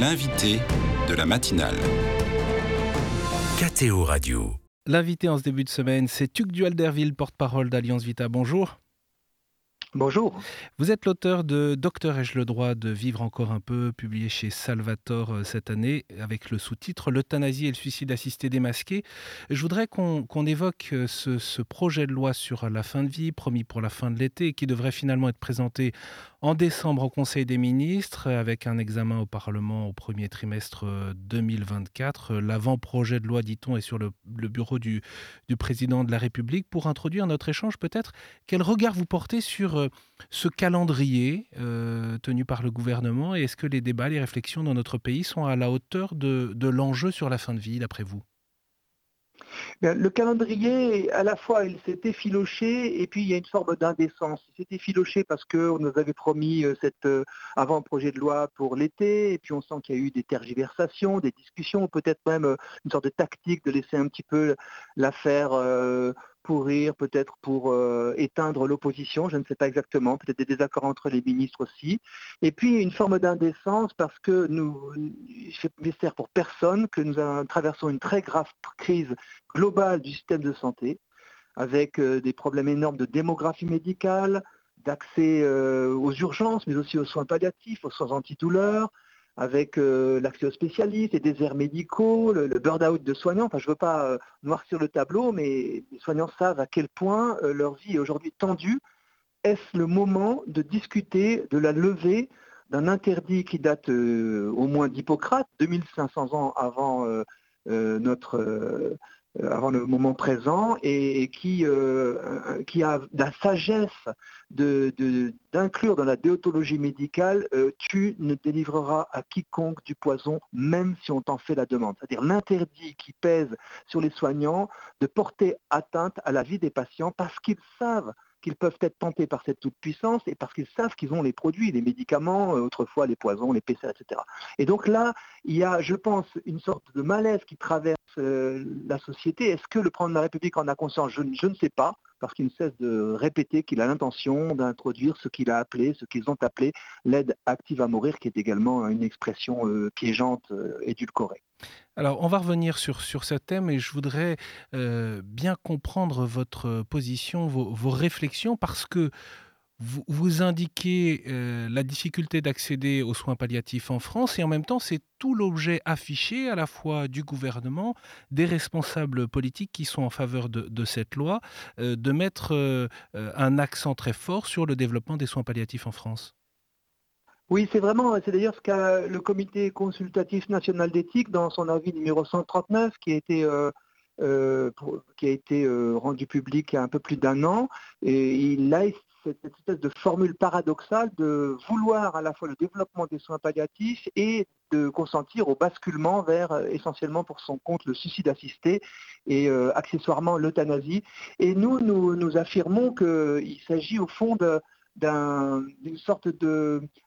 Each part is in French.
L'invité de la matinale. KTO Radio. L'invité en ce début de semaine, c'est Tuc Dualderville, porte-parole d'Alliance Vita. Bonjour. Bonjour. Vous êtes l'auteur de Docteur ai-je le droit de vivre encore un peu, publié chez Salvatore euh, cette année, avec le sous-titre L'euthanasie et le suicide assisté démasqué. Je voudrais qu'on évoque euh, ce, projet de loi sur la fin de vie, promis pour la fin de l'été, qui devrait finalement être présenté en décembre au Conseil des ministres, avec un examen au Parlement au premier trimestre 2024. Euh, l'avant-projet de loi, dit-on, est sur le, bureau du, président de la République. Pour introduire notre échange, peut-être, quel regard vous portez sur euh, ce calendrier euh, tenu par le gouvernement? Et est-ce que les débats, les réflexions dans notre pays sont à la hauteur de, l'enjeu sur la fin de vie, d'après vous? Le calendrier, à la fois, il s'est effiloché et puis il y a une forme d'indécence. Il s'est effiloché parce qu'on nous avait promis euh, cet avant-projet de loi pour l'été et puis on sent qu'il y a eu des tergiversations, des discussions, peut-être même une sorte de tactique de laisser un petit peu l'affaire pourrir, peut-être pour euh, éteindre l'opposition, je ne sais pas exactement, peut-être des désaccords entre les ministres aussi. Et puis une forme d'indécence parce que nous, c'est mystère pour personne que nous traversons une très grave crise globale du système de santé, avec euh, des problèmes énormes de démographie médicale, d'accès euh, aux urgences, mais aussi aux soins palliatifs, aux soins antidouleurs, avec euh, l'accès aux spécialistes, les déserts médicaux, le, burn-out de soignants. Enfin, je ne veux pas euh, noircir le tableau, mais les soignants savent à quel point euh, leur vie est aujourd'hui tendue. Est-ce le moment de discuter de la levée d'un interdit qui date au moins d'Hippocrate, 2500 ans avant notre avant le moment présent et, qui, euh, qui, a la sagesse d'inclure dans la déontologie médicale euh, tu ne délivreras à quiconque du poison même si on t'en fait la demande. C'est-à-dire l'interdit qui pèse sur les soignants de porter atteinte à la vie des patients parce qu'ils savent qu'ils peuvent être tentés par cette toute-puissance et parce qu'ils savent qu'ils ont les produits, les médicaments, euh, autrefois les poisons, les PCR, etc. Et donc là, il y a, je pense, une sorte de malaise qui traverse euh, la société. Est-ce que le président de la République en a conscience? Je, ne sais pas, parce qu'il ne cesse de répéter qu'il a l'intention d'introduire ce qu'il a appelé, ce qu'ils ont appelé l'aide active à mourir, qui est également une expression euh, piégeante, édulcorée. Alors, on va revenir sur, sur ce thème et je voudrais euh, bien comprendre votre position, vos, réflexions, parce que vous, indiquez euh, la difficulté d'accéder aux soins palliatifs en France et en même temps, c'est tout l'objet affiché à la fois du gouvernement, des responsables politiques qui sont en faveur de, cette loi, euh, de mettre un accent très fort sur le développement des soins palliatifs en France. Oui, c'est vraiment, c'est d'ailleurs ce qu'a le comité consultatif national d'éthique dans son avis numéro 139 qui a été, euh, euh, qui a été euh, rendu public il y a un peu plus d'un an. Et il a cette espèce de formule paradoxale de vouloir à la fois le développement des soins palliatifs et de consentir au basculement vers essentiellement pour son compte le suicide assisté et accessoirement l'euthanasie. Et nous, nous, affirmons qu'il s'agit au fond d'une sorte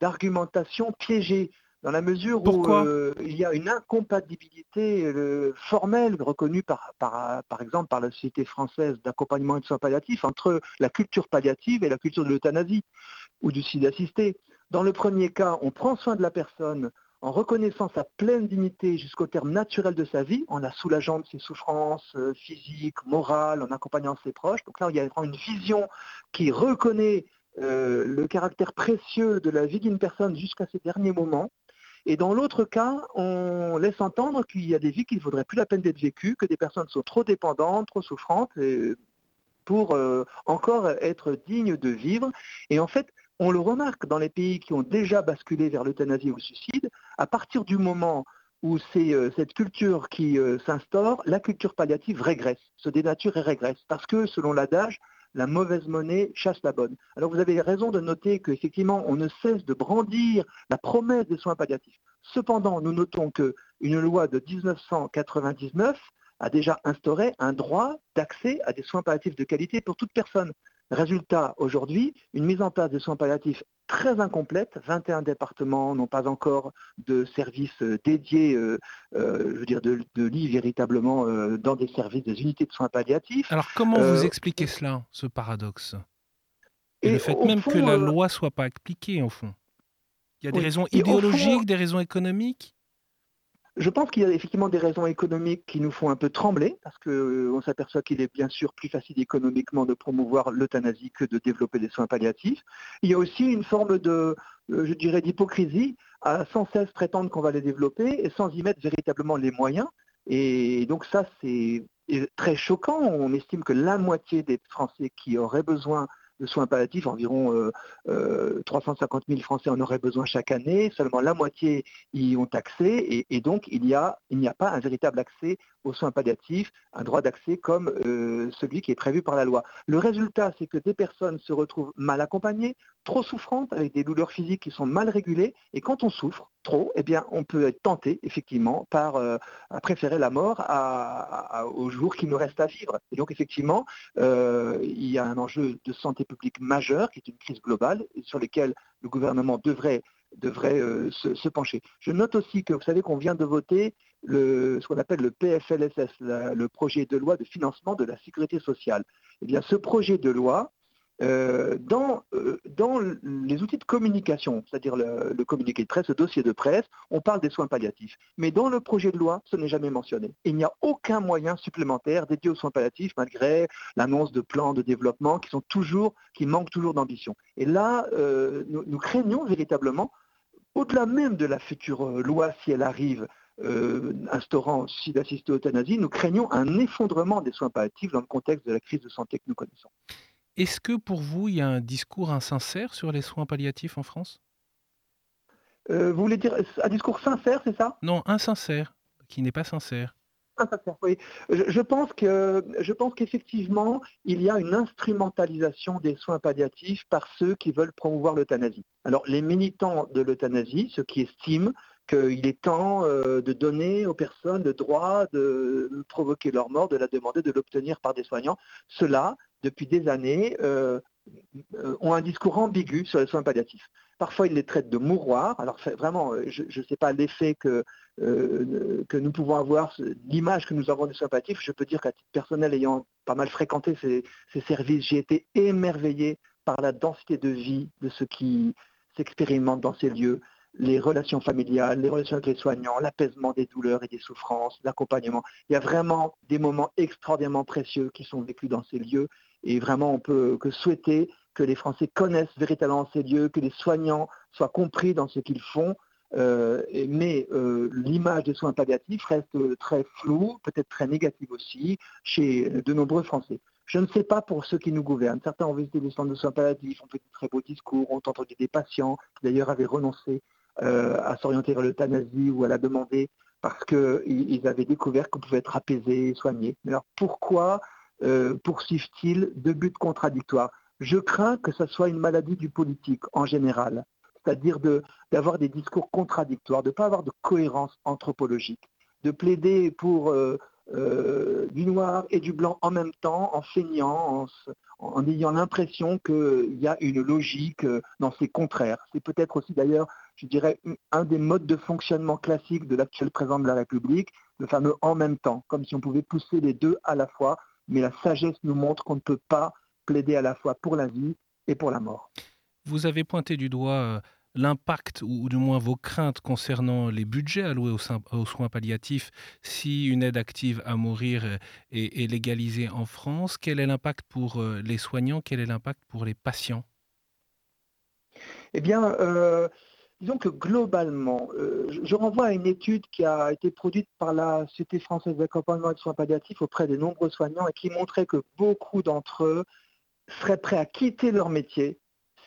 d'argumentation piégée dans la mesure où euh, il y a une incompatibilité euh, formelle reconnue par, par, par, exemple par la Société française d'accompagnement et de soins palliatifs entre la culture palliative et la culture de l'euthanasie ou du suicide assisté. Dans le premier cas, on prend soin de la personne en reconnaissant sa pleine dignité jusqu'au terme naturel de sa vie, en la soulageant de ses souffrances euh, physiques, morales, en accompagnant ses proches. Donc là, il y a une vision qui reconnaît le caractère précieux de la vie d'une personne jusqu'à ses derniers moments. Et dans l'autre cas, on laisse entendre qu'il y a des vies qui ne vaudraient plus la peine d'être vécues, que des personnes sont trop dépendantes, trop souffrantes pour euh, encore être dignes de vivre. Et en fait, on le remarque dans les pays qui ont déjà basculé vers l'euthanasie ou le suicide, à partir du moment où c'est euh, cette culture qui s'instaure, la culture palliative régresse, se dénature et régresse. Parce que, selon l'adage, la mauvaise monnaie chasse la bonne. Alors vous avez raison de noter qu'effectivement, on ne cesse de brandir la promesse des soins palliatifs. Cependant, nous notons qu'une loi de 1999 a déjà instauré un droit d'accès à des soins palliatifs de qualité pour toute personne. Résultat, aujourd'hui, une mise en place de soins palliatifs très incomplète. 21 départements n'ont pas encore de services euh, dédiés, euh, euh, je veux dire, de, lits véritablement dans des services, des unités de soins palliatifs. Alors comment vous expliquez cela, ce paradoxe? Et, le fait même que la loi soit pas appliquée, au fond? Il y a des raisons idéologiques, des raisons économiques? Je pense qu'il y a effectivement des raisons économiques qui nous font un peu trembler, parce qu'on euh, s'aperçoit qu'il est bien sûr plus facile économiquement de promouvoir l'euthanasie que de développer des soins palliatifs. Il y a aussi une forme de, euh, je dirais, d'hypocrisie à sans cesse prétendre qu'on va les développer et sans y mettre véritablement les moyens. Et donc ça, c'est très choquant. On estime que la moitié des Français qui auraient besoin de soins palliatifs, environ 350 000 Français en auraient besoin chaque année, seulement la moitié y ont accès, et, donc il n'y a, a, pas un véritable accès aux soins palliatifs, un droit d'accès comme euh, celui qui est prévu par la loi. Le résultat, c'est que des personnes se retrouvent mal accompagnées, trop souffrantes, avec des douleurs physiques qui sont mal régulées, et quand on souffre trop, eh bien, on peut être tenté, effectivement, par euh, à préférer la mort à, au jour qui nous reste à vivre. Et donc, effectivement, euh, il y a un enjeu de santé publique majeur, qui est une crise globale, sur lequel le gouvernement devrait devrait se, pencher. Je note aussi que vous savez qu'on vient de voter ce qu'on appelle le PFLSS, le projet de loi de financement de la sécurité sociale. Eh bien, ce projet de loi, euh, dans, euh, dans, les outils de communication, c'est-à-dire le, communiqué de presse, le dossier de presse, on parle des soins palliatifs. Mais dans le projet de loi, ce n'est jamais mentionné. Il n'y a aucun moyen supplémentaire dédié aux soins palliatifs, malgré l'annonce de plans de développement qui manquent toujours d'ambition. Et là, euh, nous, craignons véritablement, au-delà même de la future loi, si elle arrive, euh, instaurant si d'assister euthanasie, nous craignons un effondrement des soins palliatifs dans le contexte de la crise de santé que nous connaissons. Est-ce que pour vous, il y a un discours insincère sur les soins palliatifs en France? Euh, Vous voulez dire un discours sincère, c'est ça? Non, insincère, qui n'est pas sincère. Insincère, oui. Je, pense que je pense qu'effectivement, il y a une instrumentalisation des soins palliatifs par ceux qui veulent promouvoir l'euthanasie. Alors, les militants de l'euthanasie, ceux qui estiment qu'il est temps euh, de donner aux personnes le droit de provoquer leur mort, de la demander, de l'obtenir par des soignants. Ceux-là, depuis des années, euh, euh, ont un discours ambigu sur les soins palliatifs. Parfois, ils les traitent de mouroirs. Alors, vraiment, je ne sais pas l'effet que, nous pouvons avoir, l'image que nous avons des soins palliatifs. Je peux dire qu'à titre personnel, ayant pas mal fréquenté ces, ces services, j'ai été émerveillé par la densité de vie de ceux qui s'expérimentent dans ces lieux, les relations familiales, les relations avec les soignants, l'apaisement des douleurs et des souffrances, l'accompagnement. Il y a vraiment des moments extraordinairement précieux qui sont vécus dans ces lieux et vraiment on peut que souhaiter que les Français connaissent véritablement ces lieux, que les soignants soient compris dans ce qu'ils font. Euh, mais euh, l'image des soins palliatifs reste très floue, peut-être très négative aussi, chez de nombreux Français. Je ne sais pas pour ceux qui nous gouvernent. Certains ont visité des centres de soins palliatifs, ont fait de très beaux discours, ont entendu des patients qui d'ailleurs avaient renoncé à s'orienter vers l'euthanasie ou à la demander parce qu'ils avaient découvert qu'on pouvait être apaisé soigné. Alors pourquoi euh, poursuivent-ils deux buts contradictoires? Je crains que ce soit une maladie du politique en général, c'est-à-dire d'avoir des discours contradictoires, de ne pas avoir de cohérence anthropologique, de plaider pour euh, euh, du noir et du blanc en même temps, en feignant, en, ayant l'impression qu'il y a une logique euh, dans ces contraires. C'est peut-être aussi d'ailleurs, je dirais, un des modes de fonctionnement classiques de l'actuel président de la République, le fameux en même temps, comme si on pouvait pousser les deux à la fois, mais la sagesse nous montre qu'on ne peut pas plaider à la fois pour la vie et pour la mort. Vous avez pointé du doigt euh, l'impact ou, du moins vos craintes concernant les budgets alloués aux, soins palliatifs si une aide active à mourir est, légalisée en France? Quel est l'impact pour euh, les soignants? Quel est l'impact pour les patients? Eh bien, euh, disons que globalement, euh, je renvoie à une étude qui a été produite par la Société française d'accompagnement et de soins palliatifs auprès des nombreux soignants et qui montrait que beaucoup d'entre eux seraient prêts à quitter leur métier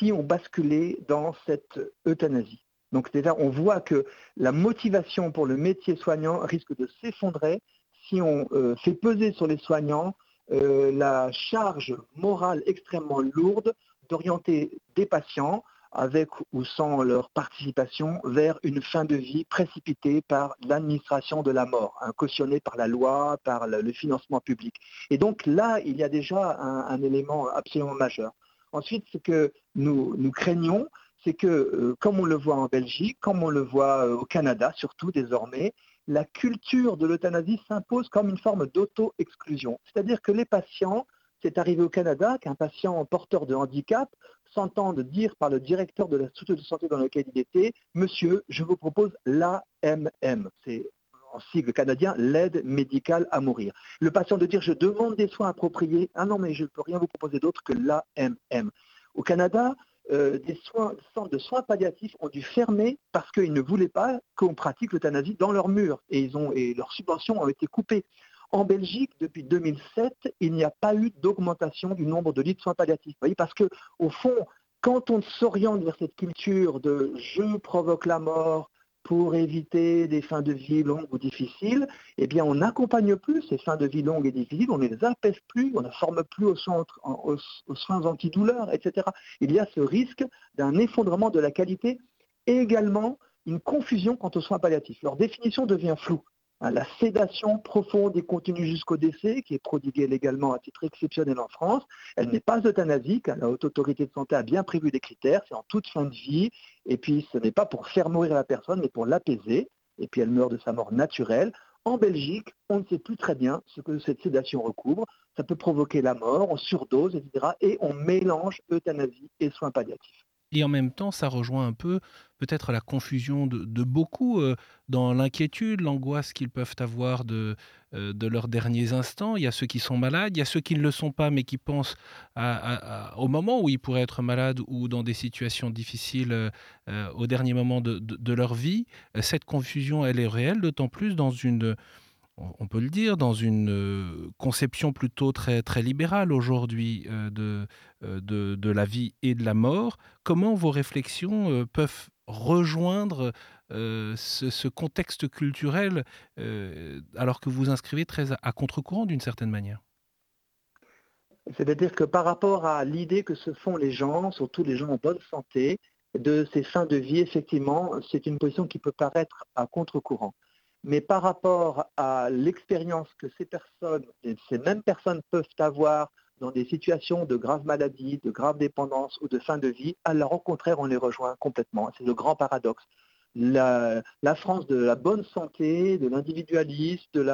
si on basculait dans cette euthanasie. Donc déjà, on voit que la motivation pour le métier soignant risque de s'effondrer si on euh, fait peser sur les soignants euh, la charge morale extrêmement lourde d'orienter des patients avec ou sans leur participation vers une fin de vie précipitée par l'administration de la mort, hein, cautionnée par la loi, par le, financement public. Et donc là, il y a déjà un élément absolument majeur. Ensuite, ce que nous, craignons, c'est que, euh, comme on le voit en Belgique, comme on le voit euh, au Canada, surtout désormais, la culture de l'euthanasie s'impose comme une forme d'auto-exclusion. C'est-à-dire que les patients c'est arrivé au Canada qu'un patient porteur de handicap s'entende dire par le directeur de la structure de santé dans laquelle il était, Monsieur, je vous propose l'AMM. En sigle canadien, l'aide médicale à mourir. Le patient de dire je demande des soins appropriés, ah non mais je ne peux rien vous proposer d'autre que l'AMM. Au Canada, euh, des soins, centres de soins palliatifs ont dû fermer parce qu'ils ne voulaient pas qu'on pratique l'euthanasie dans leurs murs et, leurs subventions ont été coupées. En Belgique, depuis 2007, il n'y a pas eu d'augmentation du nombre de lits de soins palliatifs. Vous voyez, parce que, au fond, quand on s'oriente vers cette culture de je provoque la mort pour éviter des fins de vie longues ou difficiles, eh on n'accompagne plus ces fins de vie longues et difficiles, on ne les apaise plus, on ne forme plus aux, aux soins antidouleurs, etc. Il y a ce risque d'un effondrement de la qualité et également une confusion quant aux soins palliatifs. Leur définition devient floue. Hein, la sédation profonde et continue jusqu'au décès, qui est prodiguée légalement à titre exceptionnel en France, elle n'est pas euthanasique. La haute autorité de santé a bien prévu des critères, c'est en toute fin de vie, et puis ce n'est pas pour faire mourir la personne, mais pour l'apaiser, et puis elle meurt de sa mort naturelle. En Belgique, on ne sait plus très bien ce que cette sédation recouvre. Ça peut provoquer la mort, on surdose, etc. Et on mélange euthanasie et soins palliatifs. Et en même temps, ça rejoint un peu peut-être la confusion de, beaucoup euh, dans l'inquiétude, l'angoisse qu'ils peuvent avoir de, euh, de leurs derniers instants. Il y a ceux qui sont malades, il y a ceux qui ne le sont pas, mais qui pensent au moment où ils pourraient être malades ou dans des situations difficiles euh, au dernier moment de, leur vie. Cette confusion, elle est réelle, d'autant plus dans une on peut le dire, dans une euh, conception plutôt très, libérale aujourd'hui euh, euh, de, de, la vie et de la mort. Comment vos réflexions peuvent rejoindre ce, contexte culturel alors que vous inscrivez très à, contre-courant d'une certaine manière? C'est-à-dire que par rapport à l'idée que se font les gens, surtout les gens en bonne santé, de ces fins de vie, effectivement, c'est une position qui peut paraître à contre-courant mais par rapport à l'expérience que ces personnes, ces mêmes personnes peuvent avoir dans des situations de grave maladie, de grave dépendance ou de fin de vie, alors au contraire, on les rejoint complètement. C'est le grand paradoxe. La, France de la bonne santé, de l'individualisme,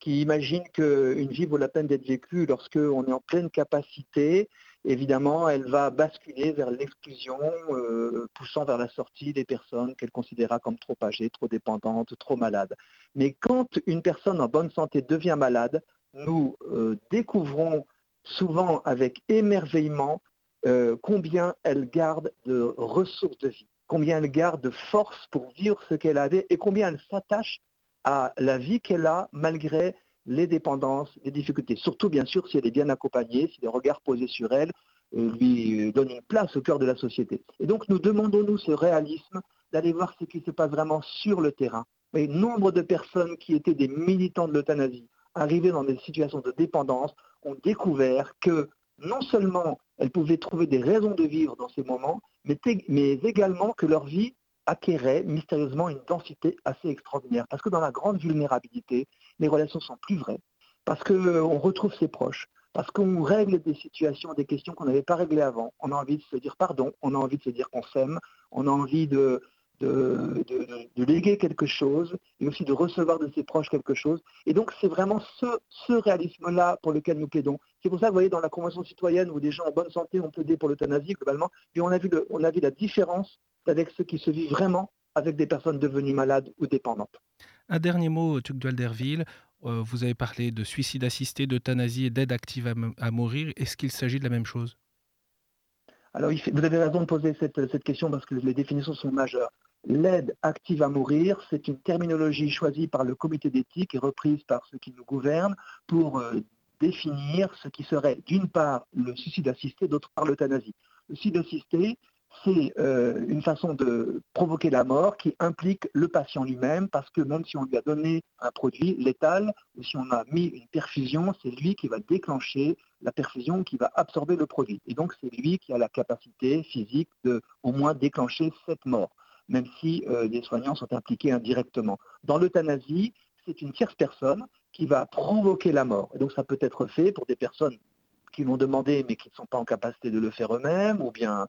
qui imagine qu'une vie vaut la peine d'être vécue lorsqu'on est en pleine capacité, évidemment, elle va basculer vers l'exclusion, euh, poussant vers la sortie des personnes qu'elle considéra comme trop âgées, trop dépendantes, trop malades. Mais quand une personne en bonne santé devient malade, nous euh, découvrons souvent avec émerveillement euh, combien elle garde de ressources de vie, combien elle garde de force pour vivre ce qu'elle avait et combien elle s'attache à la vie qu'elle a malgré les dépendances, les difficultés. Surtout, bien sûr, si elle est bien accompagnée, si les regards posés sur elle euh, lui donnent une place au cœur de la société. Et donc, nous demandons-nous ce réalisme d'aller voir ce qui se passe vraiment sur le terrain. Mais nombre de personnes qui étaient des militants de l'euthanasie, arrivées dans des situations de dépendance, ont découvert que non seulement elles pouvaient trouver des raisons de vivre dans ces moments, mais également que leur vie acquérait mystérieusement une densité assez extraordinaire. Parce que dans la grande vulnérabilité, les relations sont plus vraies, parce qu'on euh, retrouve ses proches, parce qu'on règle des situations, des questions qu'on n'avait pas réglées avant. On a envie de se dire pardon, on a envie de se dire qu'on s'aime, on a envie de, léguer quelque chose et aussi de recevoir de ses proches quelque chose. Et donc c'est vraiment ce, réalisme-là pour lequel nous plaidons. C'est pour ça que vous voyez dans la Convention citoyenne où des gens en bonne santé ont plaidé pour l'euthanasie globalement, puis on a vu, on a vu la différence avec ce qui se vit vraiment avec des personnes devenues malades ou dépendantes. Un dernier mot, Tugdual Derville. Euh, vous avez parlé de suicide assisté, d'euthanasie et d'aide active à, mourir. Est-ce qu'il s'agit de la même chose? Alors, vous avez raison de poser cette, question parce que les définitions sont majeures. L'aide active à mourir, c'est une terminologie choisie par le comité d'éthique et reprise par ceux qui nous gouvernent pour euh, définir ce qui serait d'une part le suicide assisté, d'autre part l'euthanasie. Le suicide assisté, c'est euh, une façon de provoquer la mort qui implique le patient lui-même, parce que même si on lui a donné un produit létal, ou si on a mis une perfusion, c'est lui qui va déclencher la perfusion, qui va absorber le produit. Et donc c'est lui qui a la capacité physique de au moins déclencher cette mort, même si euh, les soignants sont impliqués indirectement. Dans l'euthanasie, c'est une tierce personne qui va provoquer la mort. Et donc ça peut être fait pour des personnes qui l'ont demandé mais qui ne sont pas en capacité de le faire eux-mêmes, ou bien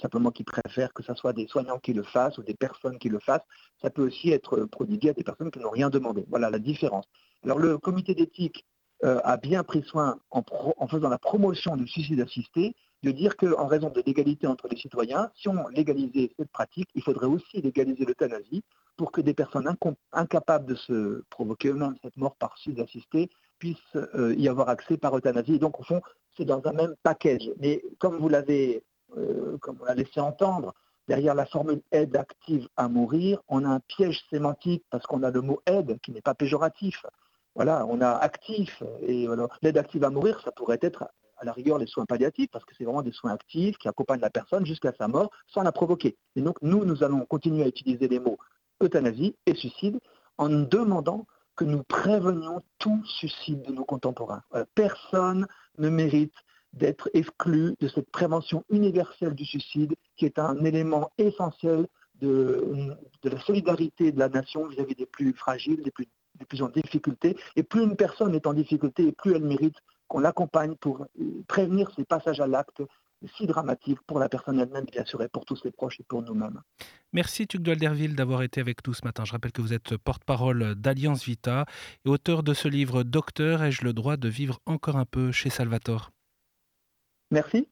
simplement qui préfèrent que ce soit des soignants qui le fassent ou des personnes qui le fassent. Ça peut aussi être prodigué à des personnes qui n'ont rien demandé. Voilà la différence. Alors le comité d'éthique euh, a bien pris soin, en, faisant la promotion du suicide assisté, de dire qu'en raison de l'égalité entre les citoyens, si on légalisait cette pratique, il faudrait aussi légaliser l'euthanasie pour que des personnes incapables de se provoquer eux-mêmes cette mort par suicide assisté puissent euh, y avoir accès par euthanasie. Et donc, au fond, c'est dans un même package. Mais comme vous l'avez, euh, comme on l'a laissé entendre, derrière la formule aide active à mourir, on a un piège sémantique parce qu'on a le mot aide qui n'est pas péjoratif. Voilà, on a actif et l'aide active à mourir, ça pourrait être à la rigueur les soins palliatifs, parce que c'est vraiment des soins actifs qui accompagnent la personne jusqu'à sa mort sans la provoquer. Et donc nous, nous allons continuer à utiliser les mots euthanasie et suicide en demandant que nous prévenions tout suicide de nos contemporains. personne ne mérite d'être exclu de cette prévention universelle du suicide qui est un élément essentiel de, la solidarité de la nation vis-à-vis des plus fragiles, des plus, en difficulté. Et plus une personne est en difficulté, et plus elle mérite qu'on l'accompagne pour prévenir ces passages à l'acte si dramatiques pour la personne elle-même, bien sûr, et pour tous ses proches et pour nous-mêmes. Merci Tugdual Derville d'avoir été avec nous ce matin. Je rappelle que vous êtes porte-parole d'Alliance Vita et auteur de ce livre Docteur, ai-je le droit de vivre encore un peu chez Salvatore? Merci.